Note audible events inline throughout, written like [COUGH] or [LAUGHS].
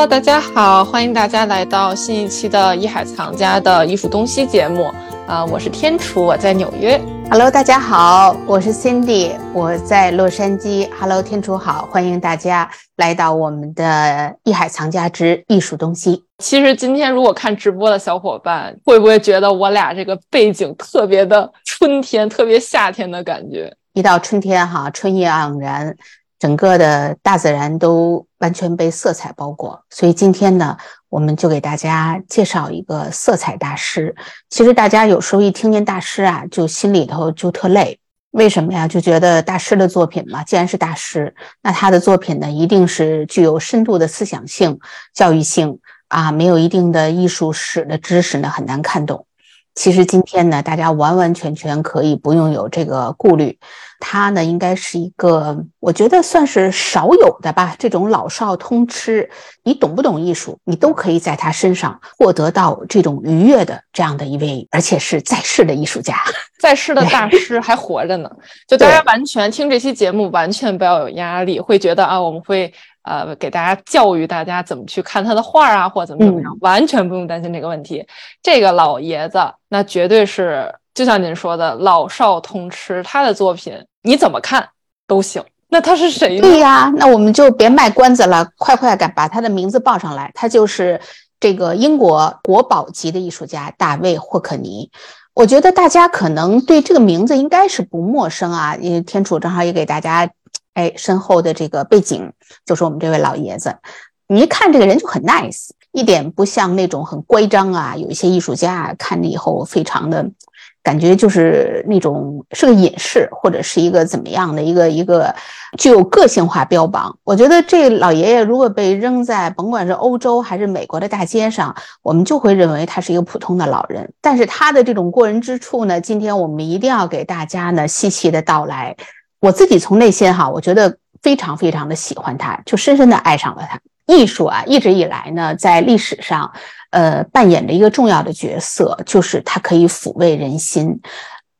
Hello，大家好，欢迎大家来到新一期的艺海藏家的艺术东西节目。啊，我是天楚，我在纽约。Hello，大家好，我是 Cindy，我在洛杉矶。Hello，天楚好，欢迎大家来到我们的艺海藏家之艺术东西。其实今天如果看直播的小伙伴，会不会觉得我俩这个背景特别的春天，特别夏天的感觉？一到春天哈，春意盎然。整个的大自然都完全被色彩包裹，所以今天呢，我们就给大家介绍一个色彩大师。其实大家有时候一听见大师啊，就心里头就特累。为什么呀？就觉得大师的作品嘛，既然是大师，那他的作品呢，一定是具有深度的思想性、教育性啊，没有一定的艺术史的知识呢，很难看懂。其实今天呢，大家完完全全可以不用有这个顾虑。他呢，应该是一个，我觉得算是少有的吧。这种老少通吃，你懂不懂艺术，你都可以在他身上获得到这种愉悦的这样的一位，而且是在世的艺术家，[LAUGHS] 在世的大师还活着呢。就大家完全听这期节目，完全不要有压力，会觉得啊，我们会。呃，给大家教育大家怎么去看他的画啊，或怎么怎么样，完全不用担心这个问题。这个老爷子那绝对是，就像您说的，老少通吃。他的作品你怎么看都行。那他是谁呢？对呀，那我们就别卖关子了，快快赶把他的名字报上来。他就是这个英国国宝级的艺术家大卫霍克尼。我觉得大家可能对这个名字应该是不陌生啊，因为天楚正好也给大家。哎，身后的这个背景就是我们这位老爷子。你一看这个人就很 nice，一点不像那种很乖张啊。有一些艺术家啊看了以后，非常的感觉就是那种是个隐士，或者是一个怎么样的一个一个具有个性化标榜。我觉得这老爷爷如果被扔在甭管是欧洲还是美国的大街上，我们就会认为他是一个普通的老人。但是他的这种过人之处呢，今天我们一定要给大家呢细细的道来。我自己从内心哈，我觉得非常非常的喜欢他，就深深的爱上了他。艺术啊，一直以来呢，在历史上，呃，扮演着一个重要的角色，就是它可以抚慰人心。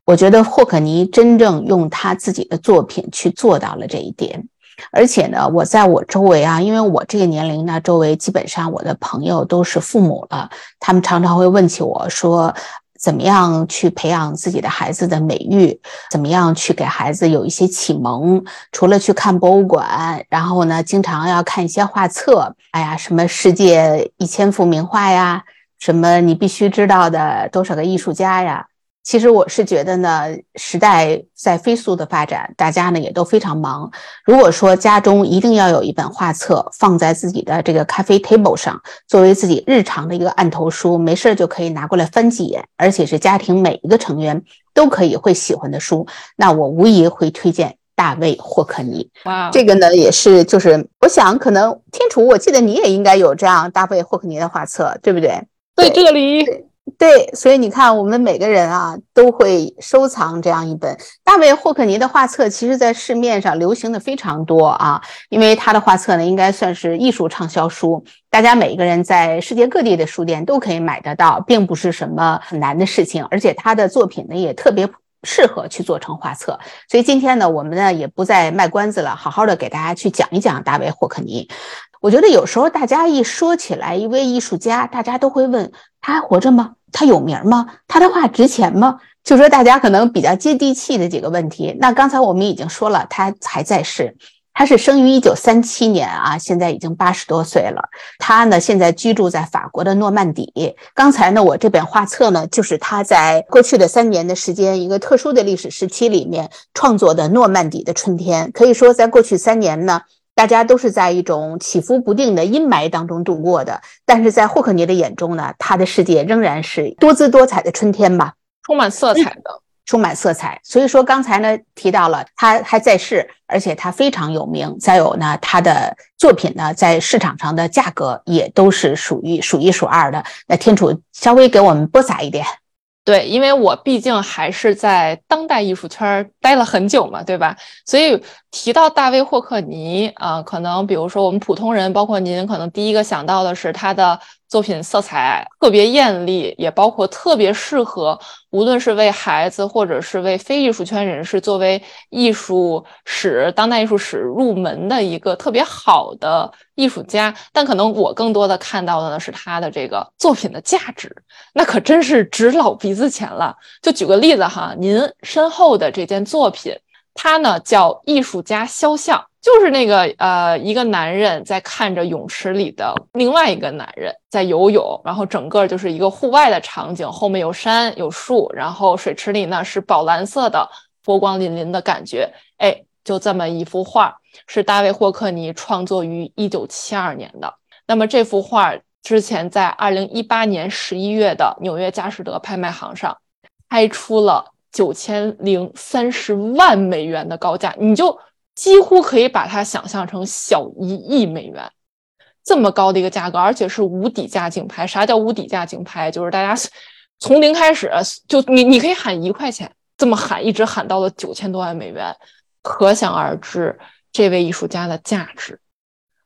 我觉得霍克尼真正用他自己的作品去做到了这一点。而且呢，我在我周围啊，因为我这个年龄呢，周围基本上我的朋友都是父母了，他们常常会问起我说。怎么样去培养自己的孩子的美育？怎么样去给孩子有一些启蒙？除了去看博物馆，然后呢，经常要看一些画册。哎呀，什么世界一千幅名画呀，什么你必须知道的多少个艺术家呀。其实我是觉得呢，时代在飞速的发展，大家呢也都非常忙。如果说家中一定要有一本画册放在自己的这个咖啡 table 上，作为自己日常的一个案头书，没事就可以拿过来翻几眼，而且是家庭每一个成员都可以会喜欢的书，那我无疑会推荐大卫霍克尼。哇，这个呢也是，就是我想可能天楚，我记得你也应该有这样大卫霍克尼的画册，对不对？在这里。对，所以你看，我们每个人啊都会收藏这样一本大卫霍克尼的画册，其实在市面上流行的非常多啊。因为他的画册呢，应该算是艺术畅销书，大家每一个人在世界各地的书店都可以买得到，并不是什么很难的事情。而且他的作品呢，也特别适合去做成画册。所以今天呢，我们呢也不再卖关子了，好好的给大家去讲一讲大卫霍克尼。我觉得有时候大家一说起来一位艺术家，大家都会问他还活着吗？他有名吗？他的画值钱吗？就说大家可能比较接地气的几个问题。那刚才我们已经说了，他还在世，他是生于一九三七年啊，现在已经八十多岁了。他呢现在居住在法国的诺曼底。刚才呢我这本画册呢，就是他在过去的三年的时间，一个特殊的历史时期里面创作的《诺曼底的春天》。可以说，在过去三年呢。大家都是在一种起伏不定的阴霾当中度过的，但是在霍克尼的眼中呢，他的世界仍然是多姿多彩的春天吧，充满色彩的，充满色彩。所以说刚才呢提到了他还在世，而且他非常有名。再有呢，他的作品呢在市场上的价格也都是属于数一数二的。那天楚稍微给我们播撒一点。对，因为我毕竟还是在当代艺术圈待了很久嘛，对吧？所以提到大卫霍克尼啊，可能比如说我们普通人，包括您，可能第一个想到的是他的作品色彩特别艳丽，也包括特别适合，无论是为孩子或者是为非艺术圈人士，作为艺术史、当代艺术史入门的一个特别好的艺术家。但可能我更多的看到的呢是他的这个作品的价值，那可真是值老鼻子钱了。就举个例子哈，您身后的这件作品，它呢叫《艺术家肖像》。就是那个呃，一个男人在看着泳池里的另外一个男人在游泳，然后整个就是一个户外的场景，后面有山有树，然后水池里呢是宝蓝色的波光粼粼的感觉，哎，就这么一幅画，是大卫霍克尼创作于一九七二年的。那么这幅画之前在二零一八年十一月的纽约佳士得拍卖行上拍出了九千零三十万美元的高价，你就。几乎可以把它想象成小一亿美元，这么高的一个价格，而且是无底价竞拍。啥叫无底价竞拍？就是大家从零开始，就你你可以喊一块钱，这么喊，一直喊到了九千多万美元，可想而知这位艺术家的价值。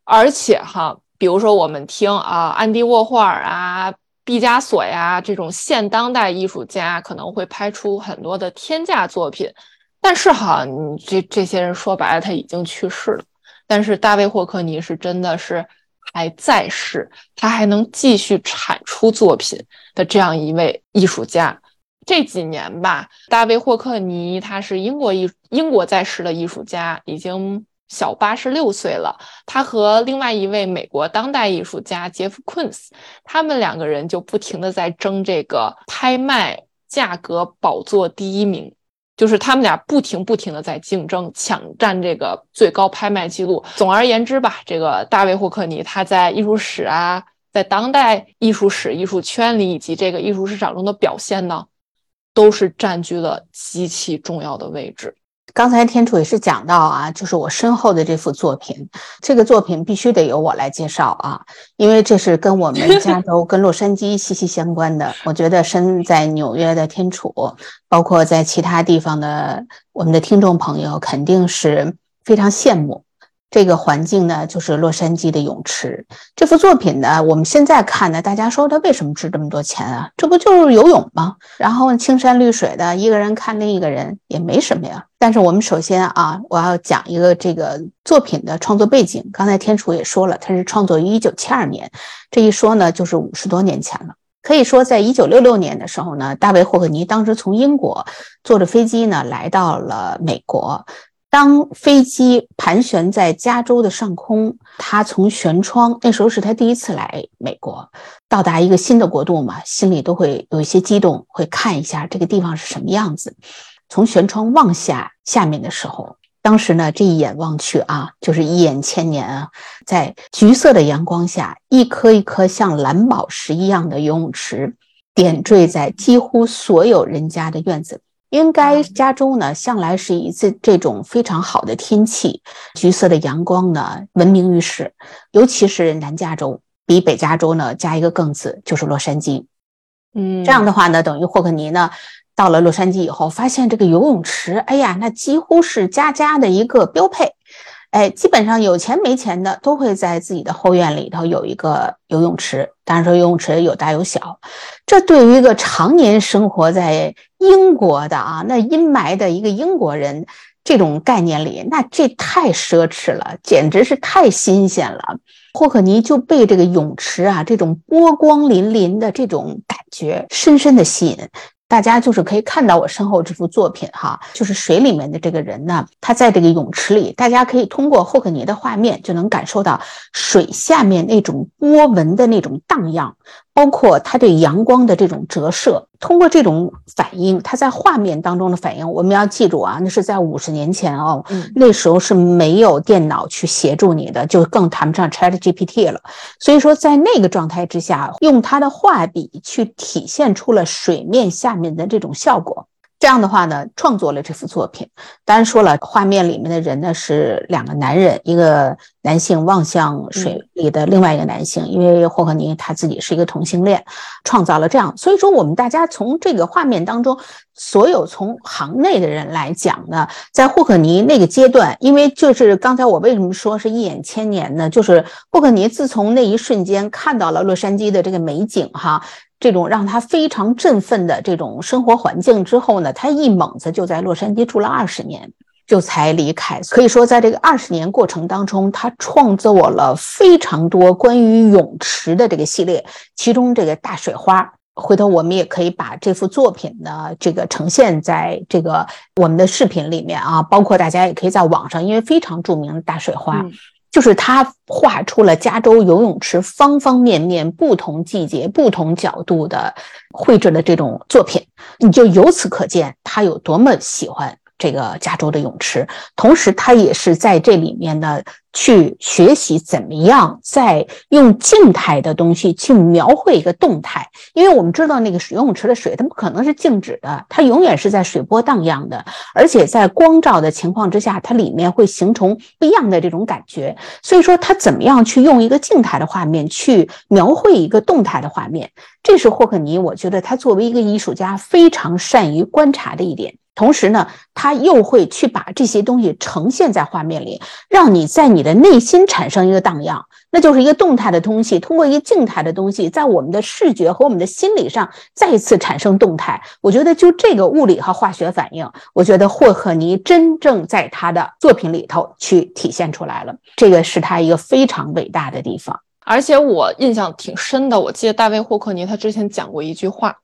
而且哈，比如说我们听啊，安迪沃霍尔啊、毕加索呀这种现当代艺术家，可能会拍出很多的天价作品。但是哈，你这这些人说白了他已经去世了，但是大卫霍克尼是真的是还在世，他还能继续产出作品的这样一位艺术家。这几年吧，大卫霍克尼他是英国艺英国在世的艺术家，已经小八十六岁了。他和另外一位美国当代艺术家杰夫昆斯，他们两个人就不停的在争这个拍卖价格宝座第一名。就是他们俩不停不停的在竞争，抢占这个最高拍卖记录。总而言之吧，这个大卫霍克尼他在艺术史啊，在当代艺术史、艺术圈里以及这个艺术市场中的表现呢，都是占据了极其重要的位置。刚才天楚也是讲到啊，就是我身后的这幅作品，这个作品必须得由我来介绍啊，因为这是跟我们加州、跟洛杉矶息息相关的。我觉得身在纽约的天楚，包括在其他地方的我们的听众朋友，肯定是非常羡慕。这个环境呢，就是洛杉矶的泳池。这幅作品呢，我们现在看呢，大家说它为什么值这么多钱啊？这不就是游泳吗？然后青山绿水的，一个人看另一个人也没什么呀。但是我们首先啊，我要讲一个这个作品的创作背景。刚才天楚也说了，它是创作于一九七二年，这一说呢，就是五十多年前了。可以说，在一九六六年的时候呢，大卫霍克尼当时从英国坐着飞机呢来到了美国。当飞机盘旋在加州的上空，他从舷窗，那时候是他第一次来美国，到达一个新的国度嘛，心里都会有一些激动，会看一下这个地方是什么样子。从舷窗望下下面的时候，当时呢，这一眼望去啊，就是一眼千年啊，在橘色的阳光下，一颗一颗像蓝宝石一样的游泳池点缀在几乎所有人家的院子。应该加州呢，向来是以这这种非常好的天气，橘色的阳光呢闻名于世。尤其是南加州，比北加州呢加一个更字，就是洛杉矶。嗯，这样的话呢，等于霍克尼呢到了洛杉矶以后，发现这个游泳池，哎呀，那几乎是家家的一个标配。哎，基本上有钱没钱的都会在自己的后院里头有一个游泳池。当然说游泳池有大有小，这对于一个常年生活在英国的啊，那阴霾的一个英国人，这种概念里，那这太奢侈了，简直是太新鲜了。霍克尼就被这个泳池啊，这种波光粼粼的这种感觉深深的吸引。大家就是可以看到我身后这幅作品哈，就是水里面的这个人呢，他在这个泳池里，大家可以通过霍克尼的画面就能感受到水下面那种波纹的那种荡漾。包括它对阳光的这种折射，通过这种反应，它在画面当中的反应，我们要记住啊，那是在五十年前哦，那时候是没有电脑去协助你的，就更谈不上 Chat GPT 了。所以说，在那个状态之下，用他的画笔去体现出了水面下面的这种效果。这样的话呢，创作了这幅作品。当然说了，画面里面的人呢是两个男人，一个男性望向水里的另外一个男性，因为霍克尼他自己是一个同性恋，创造了这样。所以说，我们大家从这个画面当中，所有从行内的人来讲呢，在霍克尼那个阶段，因为就是刚才我为什么说是一眼千年呢？就是霍克尼自从那一瞬间看到了洛杉矶的这个美景，哈。这种让他非常振奋的这种生活环境之后呢，他一猛子就在洛杉矶住了二十年，就才离开。可以说，在这个二十年过程当中，他创作了非常多关于泳池的这个系列，其中这个大水花，回头我们也可以把这幅作品呢，这个呈现在这个我们的视频里面啊，包括大家也可以在网上，因为非常著名的大水花。就是他画出了加州游泳池方方面面、不同季节、不同角度的绘制的这种作品，你就由此可见他有多么喜欢。这个加州的泳池，同时他也是在这里面呢，去学习怎么样在用静态的东西去描绘一个动态。因为我们知道那个游泳池的水，它不可能是静止的，它永远是在水波荡漾的，而且在光照的情况之下，它里面会形成不一样的这种感觉。所以说，他怎么样去用一个静态的画面去描绘一个动态的画面，这是霍克尼，我觉得他作为一个艺术家非常善于观察的一点。同时呢，他又会去把这些东西呈现在画面里，让你在你的内心产生一个荡漾，那就是一个动态的东西，通过一个静态的东西，在我们的视觉和我们的心理上再次产生动态。我觉得就这个物理和化学反应，我觉得霍克尼真正在他的作品里头去体现出来了，这个是他一个非常伟大的地方。而且我印象挺深的，我记得大卫霍克尼他之前讲过一句话。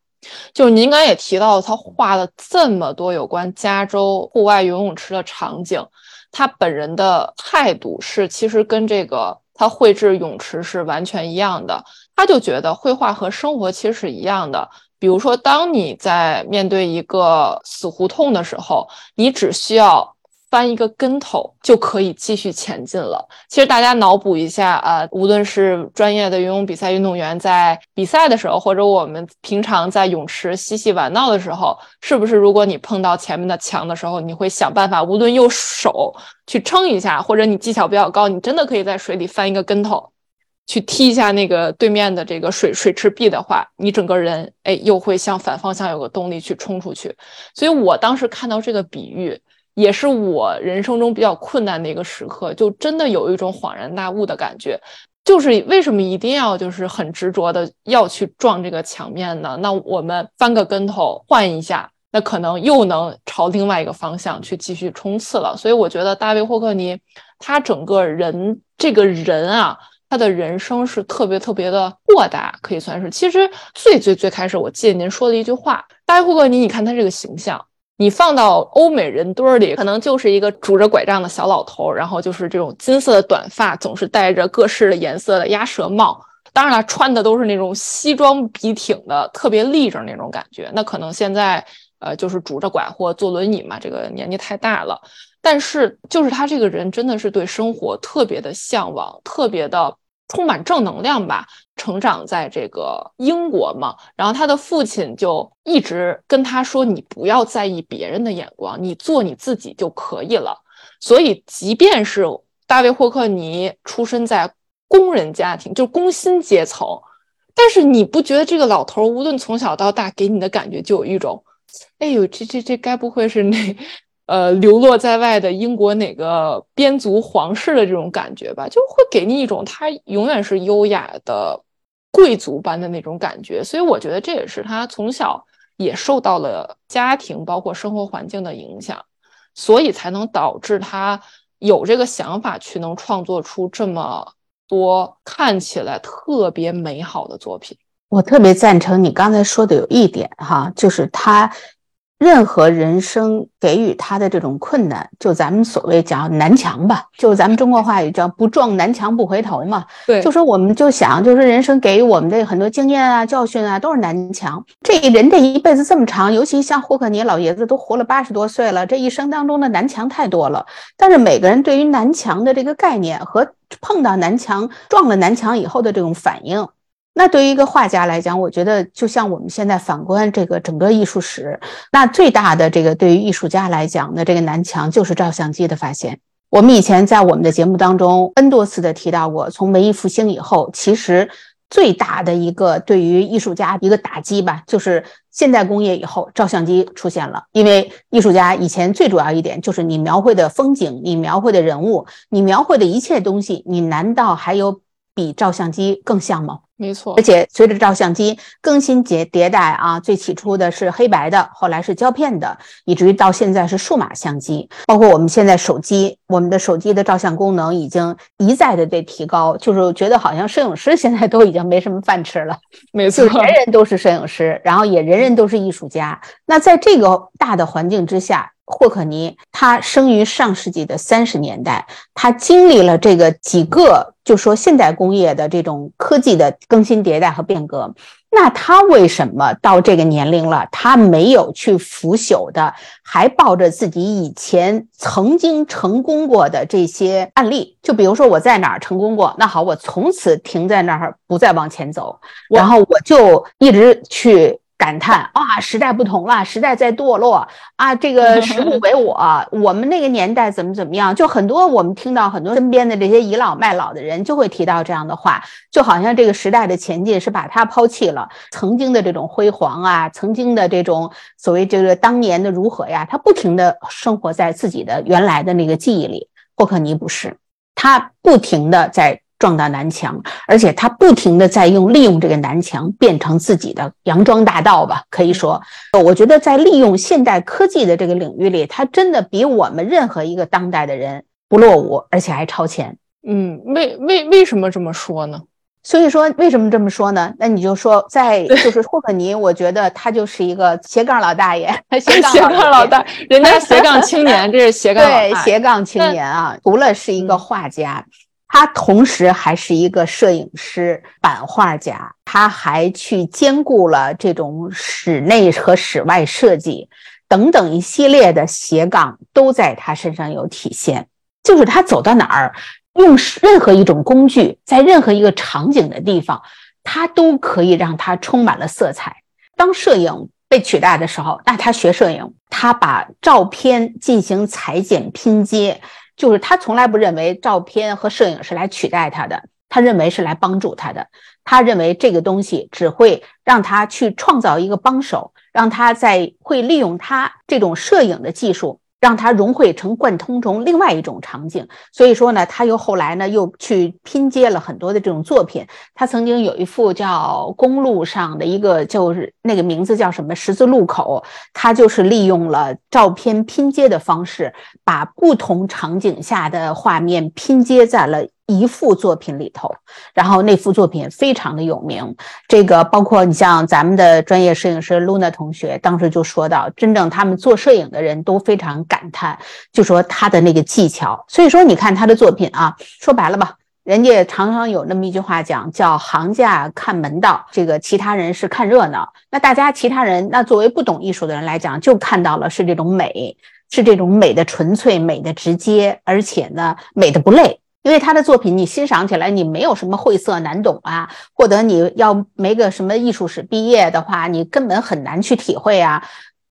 就是您刚才也提到，他画了这么多有关加州户外游泳池的场景，他本人的态度是，其实跟这个他绘制泳池是完全一样的。他就觉得绘画和生活其实是一样的。比如说，当你在面对一个死胡同的时候，你只需要。翻一个跟头就可以继续前进了。其实大家脑补一下啊，无论是专业的游泳比赛运动员在比赛的时候，或者我们平常在泳池嬉戏玩闹的时候，是不是如果你碰到前面的墙的时候，你会想办法，无论用手去撑一下，或者你技巧比较高，你真的可以在水里翻一个跟头，去踢一下那个对面的这个水水池壁的话，你整个人哎又会向反方向有个动力去冲出去。所以我当时看到这个比喻。也是我人生中比较困难的一个时刻，就真的有一种恍然大悟的感觉。就是为什么一定要就是很执着的要去撞这个墙面呢？那我们翻个跟头换一下，那可能又能朝另外一个方向去继续冲刺了。所以我觉得大卫霍克尼他整个人这个人啊，他的人生是特别特别的豁达，可以算是。其实最最最开始，我记得您说了一句话，大卫霍克尼，你看他这个形象。你放到欧美人堆儿里，可能就是一个拄着拐杖的小老头，然后就是这种金色的短发，总是戴着各式的颜色的鸭舌帽。当然了，穿的都是那种西装笔挺的，特别立正那种感觉。那可能现在，呃，就是拄着拐或坐轮椅嘛，这个年纪太大了。但是，就是他这个人真的是对生活特别的向往，特别的。充满正能量吧，成长在这个英国嘛，然后他的父亲就一直跟他说：“你不要在意别人的眼光，你做你自己就可以了。”所以，即便是大卫霍克尼出生在工人家庭，就工薪阶层，但是你不觉得这个老头无论从小到大给你的感觉就有一种，哎呦，这这这该不会是那？呃，流落在外的英国哪个边族皇室的这种感觉吧，就会给你一种他永远是优雅的贵族般的那种感觉。所以我觉得这也是他从小也受到了家庭包括生活环境的影响，所以才能导致他有这个想法去能创作出这么多看起来特别美好的作品。我特别赞成你刚才说的有一点哈，就是他。任何人生给予他的这种困难，就咱们所谓叫南墙吧，就咱们中国话语叫不撞南墙不回头嘛。对，就说我们就想，就是人生给予我们的很多经验啊、教训啊，都是南墙。这人这一辈子这么长，尤其像霍克尼老爷子都活了八十多岁了，这一生当中的南墙太多了。但是每个人对于南墙的这个概念和碰到南墙、撞了南墙以后的这种反应。那对于一个画家来讲，我觉得就像我们现在反观这个整个艺术史，那最大的这个对于艺术家来讲的这个南墙就是照相机的发现。我们以前在我们的节目当中 N 多次的提到过，从文艺复兴以后，其实最大的一个对于艺术家一个打击吧，就是现代工业以后照相机出现了。因为艺术家以前最主要一点就是你描绘的风景，你描绘的人物，你描绘的一切东西，你难道还有比照相机更像吗？没错，而且随着照相机更新迭迭代啊，最起初的是黑白的，后来是胶片的，以至于到现在是数码相机。包括我们现在手机，我们的手机的照相功能已经一再的被提高，就是觉得好像摄影师现在都已经没什么饭吃了。[LAUGHS] 没错，人人都是摄影师，然后也人人都是艺术家。那在这个大的环境之下。霍克尼他生于上世纪的三十年代，他经历了这个几个，就说现代工业的这种科技的更新迭代和变革。那他为什么到这个年龄了，他没有去腐朽的，还抱着自己以前曾经成功过的这些案例？就比如说我在哪儿成功过，那好，我从此停在那儿，不再往前走，然后我就一直去。感叹啊，时代不同了，时代在堕落啊！这个 [LAUGHS] 时不为我，我们那个年代怎么怎么样？就很多我们听到很多身边的这些倚老卖老的人就会提到这样的话，就好像这个时代的前进是把他抛弃了，曾经的这种辉煌啊，曾经的这种所谓这个当年的如何呀？他不停的生活在自己的原来的那个记忆里。霍克尼不是，他不停的在。撞到南墙，而且他不停的在用利用这个南墙变成自己的洋装大道吧。可以说，我觉得在利用现代科技的这个领域里，他真的比我们任何一个当代的人不落伍，而且还超前。嗯，为为为什么这么说呢？所以说，为什么这么说呢？那你就说，在 [LAUGHS] 就是霍克尼，我觉得他就是一个斜杠老大爷，[LAUGHS] 斜杠老大，人家斜杠青年，这是斜杠 [LAUGHS] 对斜杠青年啊。除了是一个画家。他同时还是一个摄影师、版画家，他还去兼顾了这种室内和室外设计等等一系列的斜杠，都在他身上有体现。就是他走到哪儿，用任何一种工具，在任何一个场景的地方，他都可以让它充满了色彩。当摄影被取代的时候，那他学摄影，他把照片进行裁剪拼接。就是他从来不认为照片和摄影是来取代他的，他认为是来帮助他的。他认为这个东西只会让他去创造一个帮手，让他在会利用他这种摄影的技术。让它融汇成贯通中另外一种场景，所以说呢，他又后来呢又去拼接了很多的这种作品。他曾经有一幅叫《公路上的一个》，就是那个名字叫什么十字路口，他就是利用了照片拼接的方式，把不同场景下的画面拼接在了。一幅作品里头，然后那幅作品非常的有名。这个包括你像咱们的专业摄影师 Luna 同学，当时就说到，真正他们做摄影的人都非常感叹，就说他的那个技巧。所以说，你看他的作品啊，说白了吧，人家常常有那么一句话讲，叫行家看门道，这个其他人是看热闹。那大家其他人，那作为不懂艺术的人来讲，就看到了是这种美，是这种美的纯粹、美的直接，而且呢，美的不累。因为他的作品，你欣赏起来你没有什么晦涩难懂啊，或者你要没个什么艺术史毕业的话，你根本很难去体会啊。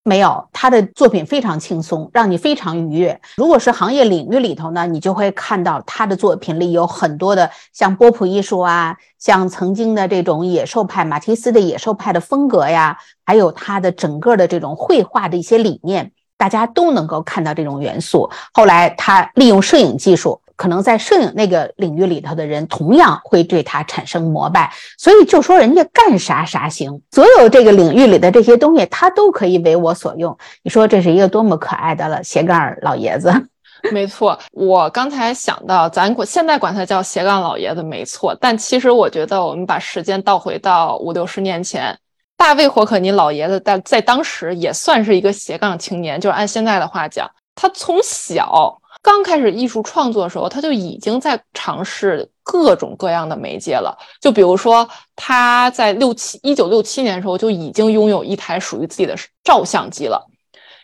没有，他的作品非常轻松，让你非常愉悦。如果是行业领域里头呢，你就会看到他的作品里有很多的像波普艺术啊，像曾经的这种野兽派、马蒂斯的野兽派的风格呀，还有他的整个的这种绘画的一些理念，大家都能够看到这种元素。后来他利用摄影技术。可能在摄影那个领域里头的人，同样会对他产生膜拜，所以就说人家干啥啥行，所有这个领域里的这些东西，他都可以为我所用。你说这是一个多么可爱的了斜杠老爷子？[LAUGHS] 没错，我刚才想到，咱现在管他叫斜杠老爷子，没错。但其实我觉得，我们把时间倒回到五六十年前，大卫霍克尼老爷子在在当时也算是一个斜杠青年，就是按现在的话讲，他从小。刚开始艺术创作的时候，他就已经在尝试各种各样的媒介了。就比如说，他在六七一九六七年的时候就已经拥有一台属于自己的照相机了。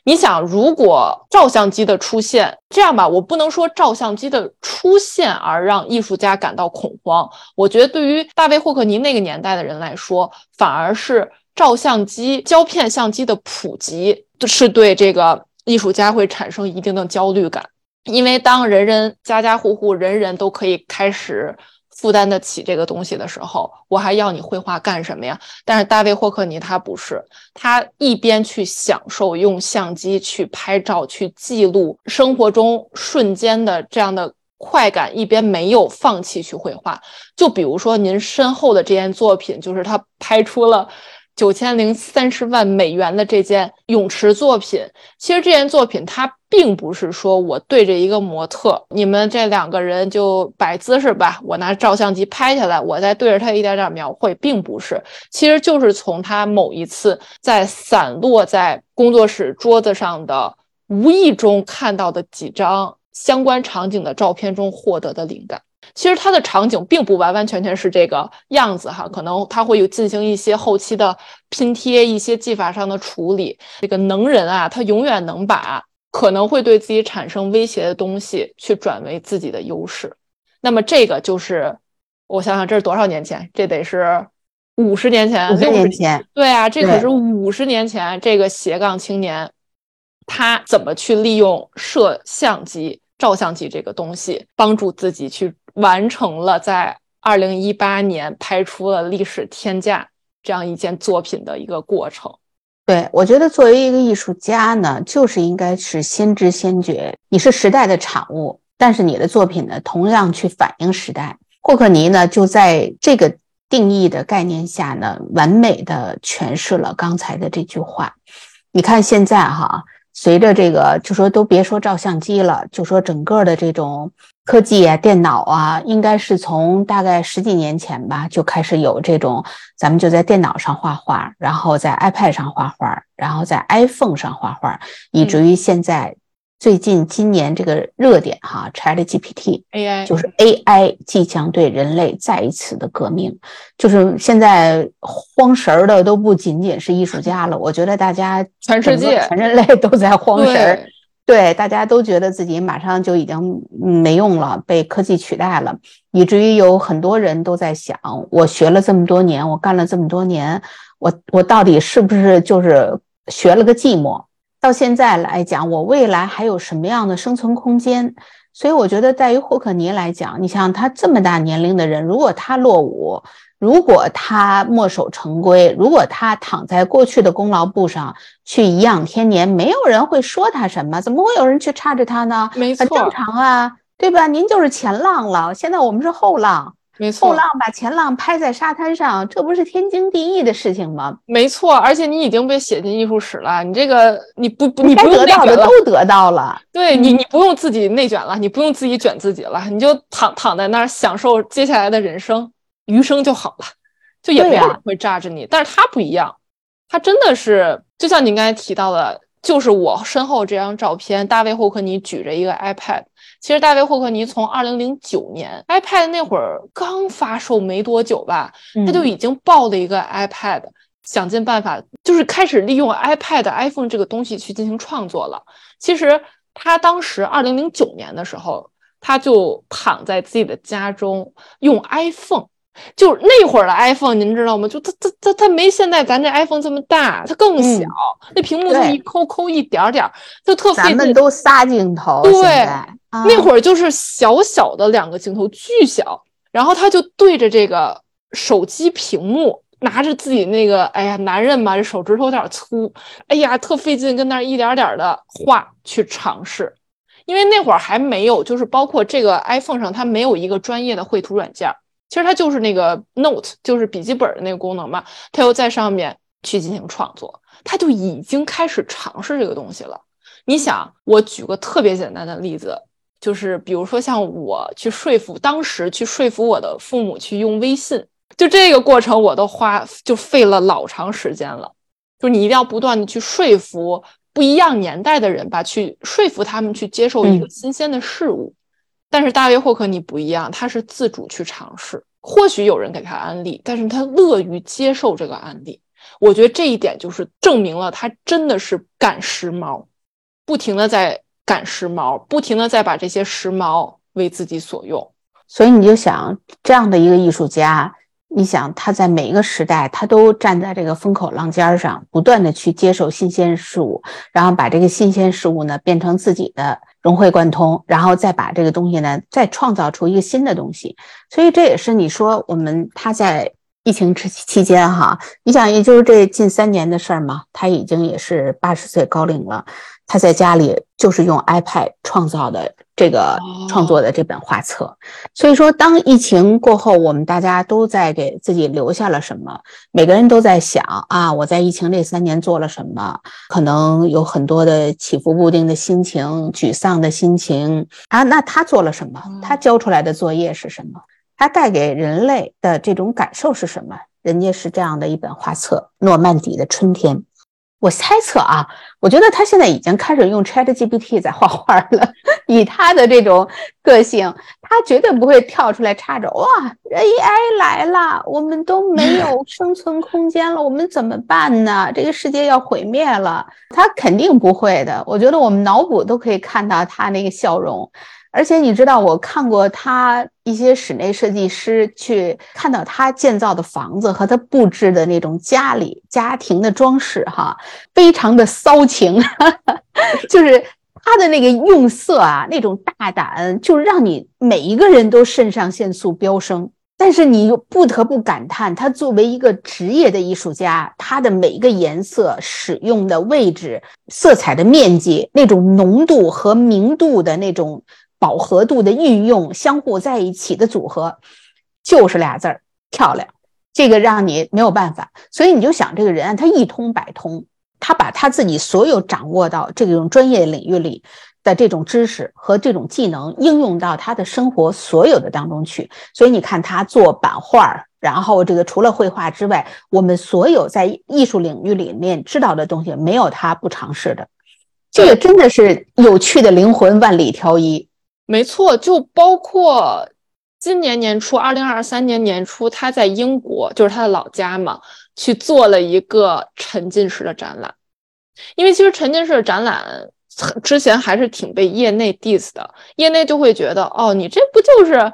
你想，如果照相机的出现，这样吧，我不能说照相机的出现而让艺术家感到恐慌。我觉得，对于大卫霍克尼那个年代的人来说，反而是照相机、胶片相机的普及是对这个艺术家会产生一定的焦虑感。因为当人人家家户户人人都可以开始负担得起这个东西的时候，我还要你绘画干什么呀？但是大卫霍克尼他不是，他一边去享受用相机去拍照、去记录生活中瞬间的这样的快感，一边没有放弃去绘画。就比如说您身后的这件作品，就是他拍出了。九千零三十万美元的这件泳池作品，其实这件作品它并不是说我对着一个模特，你们这两个人就摆姿势吧，我拿照相机拍下来，我再对着他一点点描绘，并不是，其实就是从他某一次在散落在工作室桌子上的无意中看到的几张相关场景的照片中获得的灵感。其实它的场景并不完完全全是这个样子哈，可能它会有进行一些后期的拼贴，一些技法上的处理。这个能人啊，他永远能把可能会对自己产生威胁的东西去转为自己的优势。那么这个就是我想想，这是多少年前？这得是五十年前，六十年前。对啊，这可是五十年前这个斜杠青年，他怎么去利用摄像机、照相机这个东西，帮助自己去。完成了在二零一八年拍出了历史天价这样一件作品的一个过程。对我觉得，作为一个艺术家呢，就是应该是先知先觉。你是时代的产物，但是你的作品呢，同样去反映时代。霍克尼呢，就在这个定义的概念下呢，完美的诠释了刚才的这句话。你看现在哈，随着这个，就说都别说照相机了，就说整个的这种。科技啊，电脑啊，应该是从大概十几年前吧就开始有这种，咱们就在电脑上画画，然后在 iPad 上画画，然后在 iPhone 上画画，以至于现在最近今年这个热点哈，ChatGPT AI 就是 AI 即将对人类再一次的革命，就是现在慌神儿的都不仅仅是艺术家了，我觉得大家全世界全人类都在慌神儿。对，大家都觉得自己马上就已经没用了，被科技取代了，以至于有很多人都在想：我学了这么多年，我干了这么多年，我我到底是不是就是学了个寂寞？到现在来讲，我未来还有什么样的生存空间？所以我觉得，在于霍克尼来讲，你像他这么大年龄的人，如果他落伍。如果他墨守成规，如果他躺在过去的功劳簿上去颐养天年，没有人会说他什么，怎么会有人去插着他呢？没错，很正常啊，对吧？您就是前浪了，现在我们是后浪，没错，后浪把前浪拍在沙滩上，这不是天经地义的事情吗？没错，而且你已经被写进艺术史了，你这个你不不，你不得到的都得到了，对你你不用自己内卷了，你不用自己卷自己了，你就躺躺在那儿享受接下来的人生。余生就好了，就也没有人会炸着你。但是他不一样，他真的是就像你刚才提到的，就是我身后这张照片，大卫霍克尼举着一个 iPad。其实大卫霍克尼从二零零九年 iPad 那会儿刚发售没多久吧，他就已经抱了一个 iPad，想尽办法就是开始利用 iPad、iPhone 这个东西去进行创作了。其实他当时二零零九年的时候，他就躺在自己的家中用 iPhone。就那会儿的 iPhone，您知道吗？就它它它它没现在咱这 iPhone 这么大，它更小，那屏幕就一抠抠一点点，就特费劲。咱们都仨镜头，对，那会儿就是小小的两个镜头，巨小，然后他就对着这个手机屏幕，拿着自己那个，哎呀，男人嘛，这手指头有点粗，哎呀，特费劲，跟那一点点的画去尝试，因为那会儿还没有，就是包括这个 iPhone 上，它没有一个专业的绘图软件。其实它就是那个 Note，就是笔记本的那个功能嘛。它又在上面去进行创作，他就已经开始尝试这个东西了。你想，我举个特别简单的例子，就是比如说像我去说服当时去说服我的父母去用微信，就这个过程我都花就费了老长时间了。就你一定要不断的去说服不一样年代的人吧，去说服他们去接受一个新鲜的事物。但是大卫霍克你不一样，他是自主去尝试。或许有人给他安利，但是他乐于接受这个案例。我觉得这一点就是证明了他真的是赶时髦，不停的在赶时髦，不停的在把这些时髦为自己所用。所以你就想，这样的一个艺术家，你想他在每一个时代，他都站在这个风口浪尖上，不断的去接受新鲜事物，然后把这个新鲜事物呢变成自己的。融会贯通，然后再把这个东西呢，再创造出一个新的东西。所以这也是你说我们他在疫情期期间哈，你想也就是这近三年的事儿嘛，他已经也是八十岁高龄了，他在家里就是用 iPad 创造的。这个创作的这本画册，所以说，当疫情过后，我们大家都在给自己留下了什么？每个人都在想啊，我在疫情这三年做了什么？可能有很多的起伏不定的心情、沮丧的心情啊。那他做了什么？他交出来的作业是什么？它带给人类的这种感受是什么？人家是这样的一本画册，《诺曼底的春天》。我猜测啊，我觉得他现在已经开始用 Chat GPT 在画画了。以他的这种个性，他绝对不会跳出来插着哇，AI 来了，我们都没有生存空间了，我们怎么办呢？这个世界要毁灭了，他肯定不会的。我觉得我们脑补都可以看到他那个笑容。而且你知道，我看过他一些室内设计师去看到他建造的房子和他布置的那种家里家庭的装饰，哈，非常的骚情，[LAUGHS] 就是他的那个用色啊，那种大胆，就让你每一个人都肾上腺素飙升。但是你又不得不感叹，他作为一个职业的艺术家，他的每一个颜色使用的位置、色彩的面积、那种浓度和明度的那种。饱和度的运用，相互在一起的组合，就是俩字儿漂亮。这个让你没有办法，所以你就想这个人，他一通百通，他把他自己所有掌握到这种专业领域里的这种知识和这种技能，应用到他的生活所有的当中去。所以你看他做版画，然后这个除了绘画之外，我们所有在艺术领域里面知道的东西，没有他不尝试的。这个真的是有趣的灵魂，万里挑一。没错，就包括今年年初，二零二三年年初，他在英国，就是他的老家嘛，去做了一个沉浸式的展览。因为其实沉浸式的展览之前还是挺被业内 diss 的，业内就会觉得，哦，你这不就是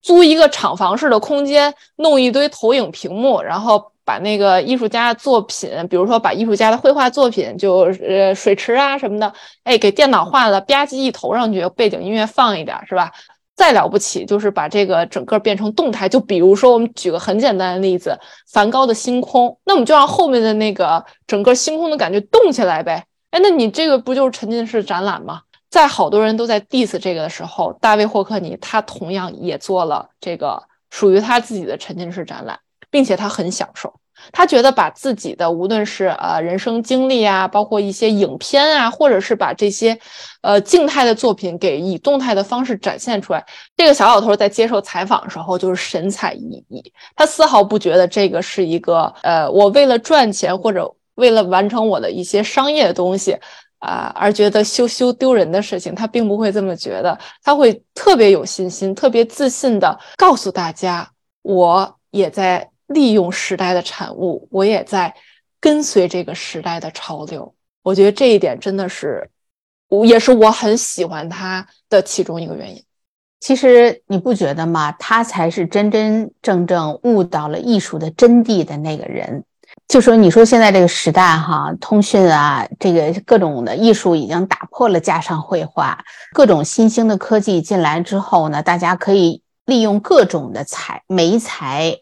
租一个厂房式的空间，弄一堆投影屏幕，然后。把那个艺术家作品，比如说把艺术家的绘画作品，就呃水池啊什么的，哎，给电脑画了，吧唧一投上去，背景音乐放一点，是吧？再了不起就是把这个整个变成动态，就比如说我们举个很简单的例子，梵高的星空，那我们就让后面的那个整个星空的感觉动起来呗。哎，那你这个不就是沉浸式展览吗？在好多人都在 diss 这个的时候，大卫霍克尼他同样也做了这个属于他自己的沉浸式展览。并且他很享受，他觉得把自己的无论是呃人生经历啊，包括一些影片啊，或者是把这些呃静态的作品给以动态的方式展现出来。这个小老头在接受采访的时候就是神采奕奕，他丝毫不觉得这个是一个呃我为了赚钱或者为了完成我的一些商业的东西啊而觉得羞羞丢人的事情，他并不会这么觉得，他会特别有信心、特别自信的告诉大家，我也在。利用时代的产物，我也在跟随这个时代的潮流。我觉得这一点真的是，也是我很喜欢他的其中一个原因。其实你不觉得吗？他才是真真正正悟到了艺术的真谛的那个人。就说你说现在这个时代哈，通讯啊，这个各种的艺术已经打破了架上绘画，各种新兴的科技进来之后呢，大家可以利用各种的材媒材。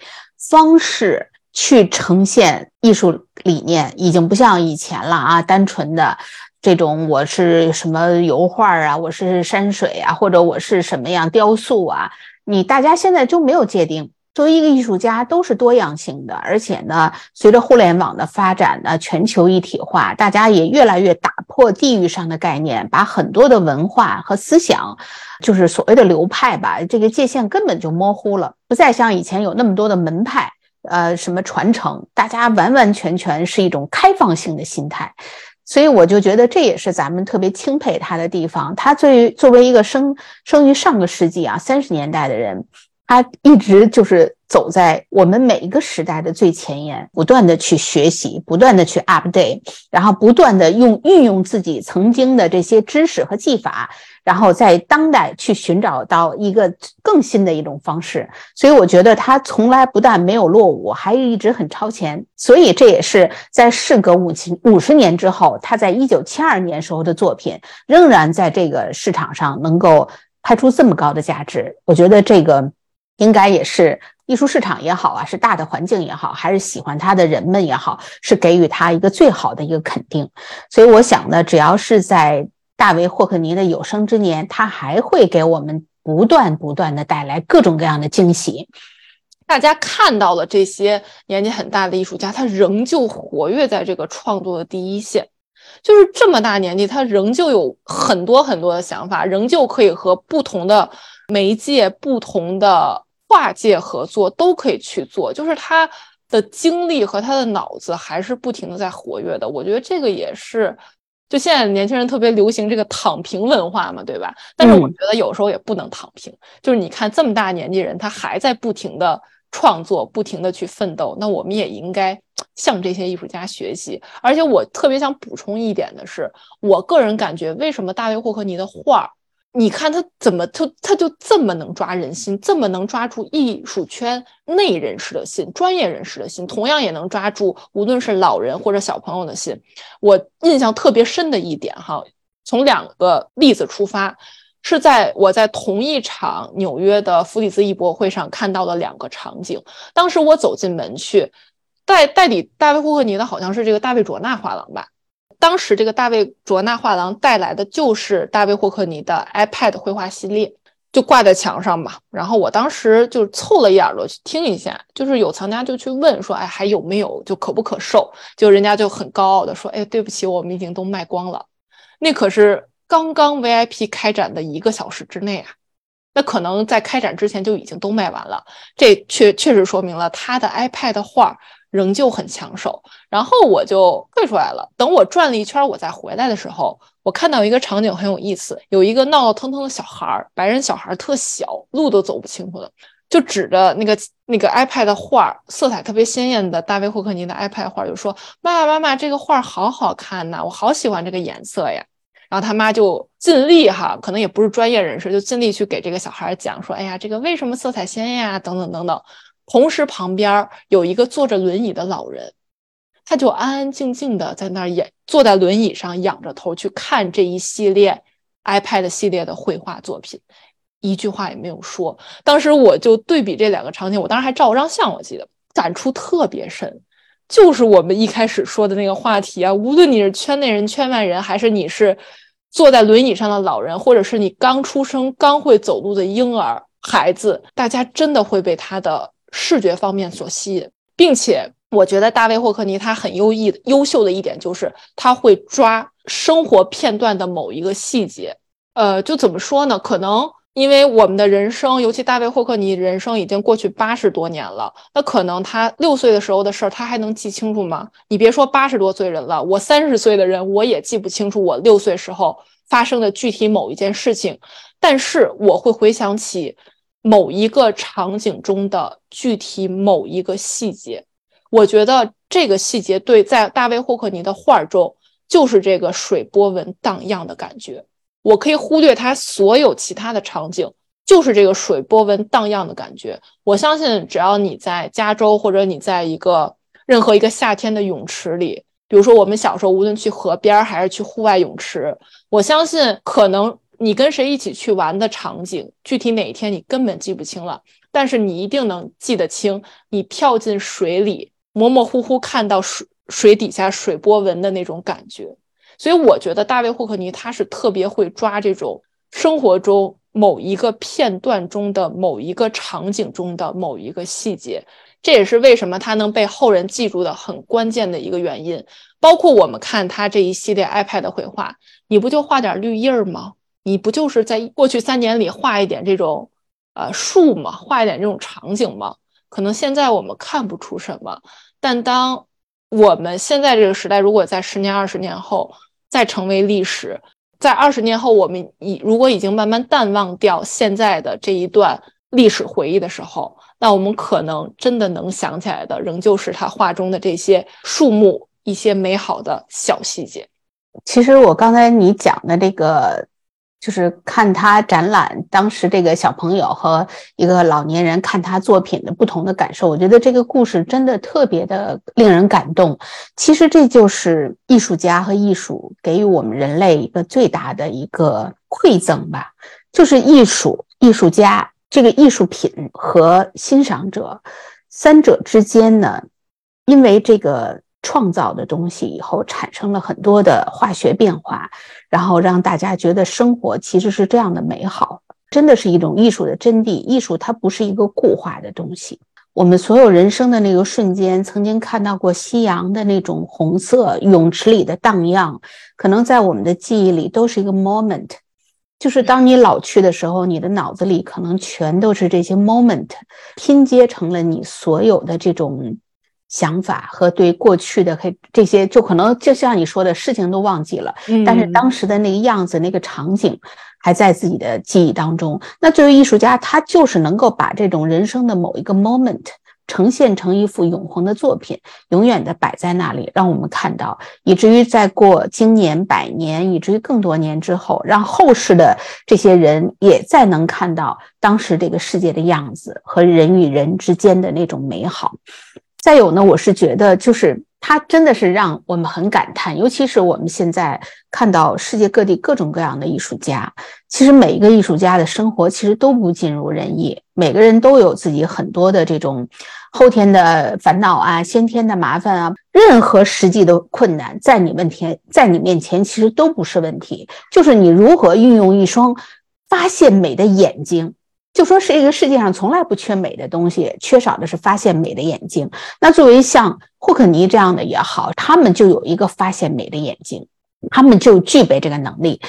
方式去呈现艺术理念，已经不像以前了啊！单纯的这种，我是什么油画啊，我是山水啊，或者我是什么样雕塑啊？你大家现在就没有界定。作为一个艺术家，都是多样性的，而且呢，随着互联网的发展呢，全球一体化，大家也越来越打破地域上的概念，把很多的文化和思想，就是所谓的流派吧，这个界限根本就模糊了，不再像以前有那么多的门派，呃，什么传承，大家完完全全是一种开放性的心态，所以我就觉得这也是咱们特别钦佩他的地方。他作为作为一个生生于上个世纪啊三十年代的人。他一直就是走在我们每一个时代的最前沿，不断的去学习，不断的去 update，然后不断的用运用自己曾经的这些知识和技法，然后在当代去寻找到一个更新的一种方式。所以我觉得他从来不但没有落伍，还一直很超前。所以这也是在事隔五七五十年之后，他在一九七二年时候的作品仍然在这个市场上能够拍出这么高的价值。我觉得这个应该也是。艺术市场也好啊，是大的环境也好，还是喜欢他的人们也好，是给予他一个最好的一个肯定。所以我想呢，只要是在大卫霍克尼的有生之年，他还会给我们不断不断的带来各种各样的惊喜。大家看到了这些年纪很大的艺术家，他仍旧活跃在这个创作的第一线，就是这么大年纪，他仍旧有很多很多的想法，仍旧可以和不同的媒介、不同的。跨界合作都可以去做，就是他的精力和他的脑子还是不停的在活跃的。我觉得这个也是，就现在年轻人特别流行这个躺平文化嘛，对吧？但是我觉得有时候也不能躺平，就是你看这么大年纪人，他还在不停的创作，不停的去奋斗，那我们也应该向这些艺术家学习。而且我特别想补充一点的是，我个人感觉，为什么大卫霍克尼的画？你看他怎么，他他就这么能抓人心，这么能抓住艺术圈内人士的心、专业人士的心，同样也能抓住无论是老人或者小朋友的心。我印象特别深的一点哈，从两个例子出发，是在我在同一场纽约的弗里兹艺博会上看到了两个场景。当时我走进门去，代代理大卫霍克尼的好像是这个大卫卓纳画廊吧。当时这个大卫卓纳画廊带来的就是大卫霍克尼的 iPad 绘画系列，就挂在墙上嘛。然后我当时就凑了一耳朵去听一下，就是有藏家就去问说，哎，还有没有？就可不可售？就人家就很高傲的说，哎，对不起，我们已经都卖光了。那可是刚刚 VIP 开展的一个小时之内啊，那可能在开展之前就已经都卖完了。这确确实说明了他的 iPad 画。仍旧很抢手，然后我就退出来了。等我转了一圈，我再回来的时候，我看到一个场景很有意思，有一个闹闹腾腾的小孩儿，白人小孩儿特小，路都走不清楚的，就指着那个那个 iPad 画，色彩特别鲜艳的大卫霍克尼的 iPad 画，就说：“妈妈妈妈，这个画好好看呐，我好喜欢这个颜色呀。”然后他妈就尽力哈，可能也不是专业人士，就尽力去给这个小孩讲说：“哎呀，这个为什么色彩鲜艳呀？等等等等。”同时，旁边有一个坐着轮椅的老人，他就安安静静的在那儿仰坐在轮椅上，仰着头去看这一系列 iPad 系列的绘画作品，一句话也没有说。当时我就对比这两个场景，我当时还照了张相，我记得感触特别深，就是我们一开始说的那个话题啊，无论你是圈内人、圈外人，还是你是坐在轮椅上的老人，或者是你刚出生、刚会走路的婴儿孩子，大家真的会被他的。视觉方面所吸引，并且我觉得大卫霍克尼他很优异、优秀的一点就是他会抓生活片段的某一个细节。呃，就怎么说呢？可能因为我们的人生，尤其大卫霍克尼人生已经过去八十多年了，那可能他六岁的时候的事儿，他还能记清楚吗？你别说八十多岁人了，我三十岁的人，我也记不清楚我六岁时候发生的具体某一件事情，但是我会回想起。某一个场景中的具体某一个细节，我觉得这个细节对在大卫霍克尼的画中就是这个水波纹荡漾的感觉。我可以忽略他所有其他的场景，就是这个水波纹荡漾的感觉。我相信，只要你在加州，或者你在一个任何一个夏天的泳池里，比如说我们小时候无论去河边还是去户外泳池，我相信可能。你跟谁一起去玩的场景，具体哪一天你根本记不清了，但是你一定能记得清，你跳进水里，模模糊糊看到水水底下水波纹的那种感觉。所以我觉得大卫霍克尼他是特别会抓这种生活中某一个片段中的某一个场景中的某一个细节，这也是为什么他能被后人记住的很关键的一个原因。包括我们看他这一系列 iPad 的绘画，你不就画点绿叶吗？你不就是在过去三年里画一点这种，呃，树吗，画一点这种场景吗？可能现在我们看不出什么，但当我们现在这个时代，如果在十年、二十年后再成为历史，在二十年后，我们已如果已经慢慢淡忘掉现在的这一段历史回忆的时候，那我们可能真的能想起来的，仍旧是他画中的这些树木，一些美好的小细节。其实我刚才你讲的这个。就是看他展览，当时这个小朋友和一个老年人看他作品的不同的感受，我觉得这个故事真的特别的令人感动。其实这就是艺术家和艺术给予我们人类一个最大的一个馈赠吧，就是艺术、艺术家这个艺术品和欣赏者三者之间呢，因为这个。创造的东西以后产生了很多的化学变化，然后让大家觉得生活其实是这样的美好，真的是一种艺术的真谛。艺术它不是一个固化的东西。我们所有人生的那个瞬间，曾经看到过夕阳的那种红色，泳池里的荡漾，可能在我们的记忆里都是一个 moment。就是当你老去的时候，你的脑子里可能全都是这些 moment 拼接成了你所有的这种。想法和对过去的这些，就可能就像你说的事情都忘记了，但是当时的那个样子、那个场景还在自己的记忆当中。那作为艺术家，他就是能够把这种人生的某一个 moment 呈现成一幅永恒的作品，永远的摆在那里，让我们看到，以至于在过今年、百年，以至于更多年之后，让后世的这些人也再能看到当时这个世界的样子和人与人之间的那种美好。再有呢，我是觉得，就是它真的是让我们很感叹，尤其是我们现在看到世界各地各种各样的艺术家，其实每一个艺术家的生活其实都不尽如人意，每个人都有自己很多的这种后天的烦恼啊，先天的麻烦啊，任何实际的困难在你面前，在你面前其实都不是问题，就是你如何运用一双发现美的眼睛。就说是一个世界上从来不缺美的东西，缺少的是发现美的眼睛。那作为像霍克尼这样的也好，他们就有一个发现美的眼睛，他们就具备这个能力。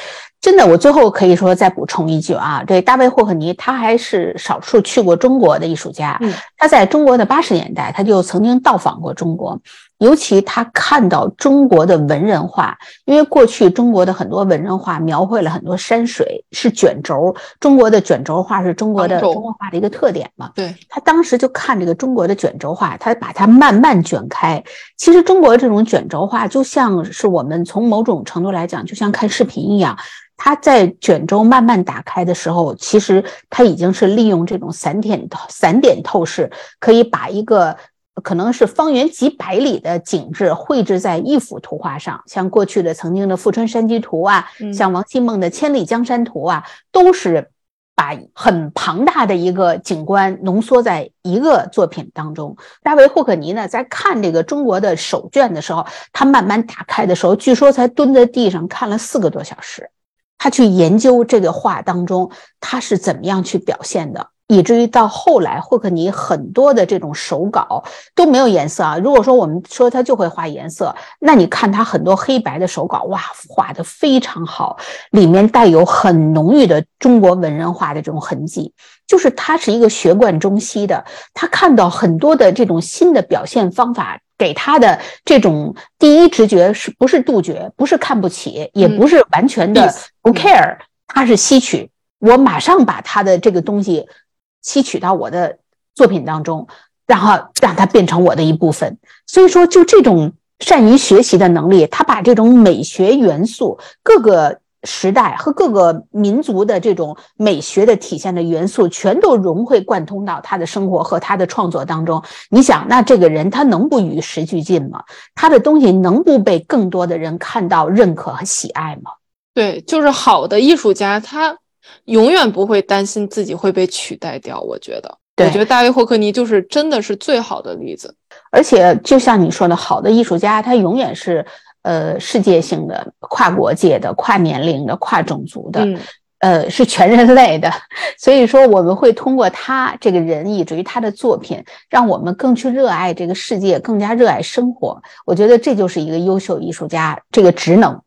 真的，我最后可以说再补充一句啊，这大卫霍克尼他还是少数去过中国的艺术家。他在中国的八十年代，他就曾经到访过中国。尤其他看到中国的文人画，因为过去中国的很多文人画描绘了很多山水，是卷轴。中国的卷轴画是中国的中国画的一个特点嘛？对他当时就看这个中国的卷轴画，他把它慢慢卷开。其实中国这种卷轴画就像是我们从某种程度来讲，就像看视频一样，它在卷轴慢慢打开的时候，其实它已经是利用这种散点散点透视，可以把一个。可能是方圆几百里的景致绘制在一幅图画上，像过去的曾经的《富春山居图》啊，像王希孟的《千里江山图》啊，都是把很庞大的一个景观浓缩在一个作品当中。大卫霍克尼呢，在看这个中国的手卷的时候，他慢慢打开的时候，据说才蹲在地上看了四个多小时，他去研究这个画当中他是怎么样去表现的。以至于到后来，霍克尼很多的这种手稿都没有颜色啊。如果说我们说他就会画颜色，那你看他很多黑白的手稿，哇，画的非常好，里面带有很浓郁的中国文人画的这种痕迹。就是他是一个学贯中西的，他看到很多的这种新的表现方法，给他的这种第一直觉是不是杜绝，不是看不起，也不是完全的不 care，他是吸取。我马上把他的这个东西。吸取到我的作品当中，然后让它变成我的一部分。所以说，就这种善于学习的能力，他把这种美学元素、各个时代和各个民族的这种美学的体现的元素，全都融会贯通到他的生活和他的创作当中。你想，那这个人他能不与时俱进吗？他的东西能不被更多的人看到、认可和喜爱吗？对，就是好的艺术家，他。永远不会担心自己会被取代掉。我觉得，我觉得大卫霍克尼就是真的是最好的例子。而且，就像你说的，好的艺术家他永远是呃世界性的、跨国界的、跨年龄的、跨种族的，[LAUGHS] 呃是全人类的。所以说，我们会通过他这个人，以至于他的作品，让我们更去热爱这个世界，更加热爱生活。我觉得这就是一个优秀艺术家这个职能。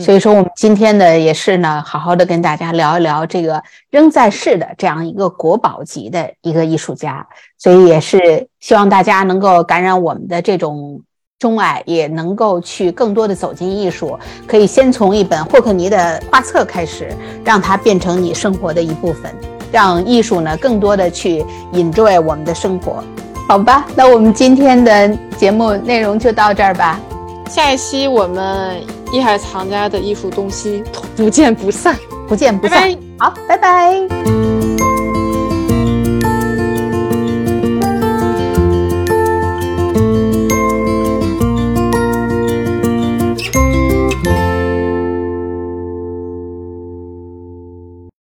所以说，我们今天呢，也是呢，好好的跟大家聊一聊这个仍在世的这样一个国宝级的一个艺术家。所以也是希望大家能够感染我们的这种钟爱，也能够去更多的走进艺术。可以先从一本霍克尼的画册开始，让它变成你生活的一部分。让艺术呢更多的去 enjoy 我们的生活，好吧？那我们今天的节目内容就到这儿吧。下一期我们一海藏家的艺术东西不见不散，不见不散。好，拜拜。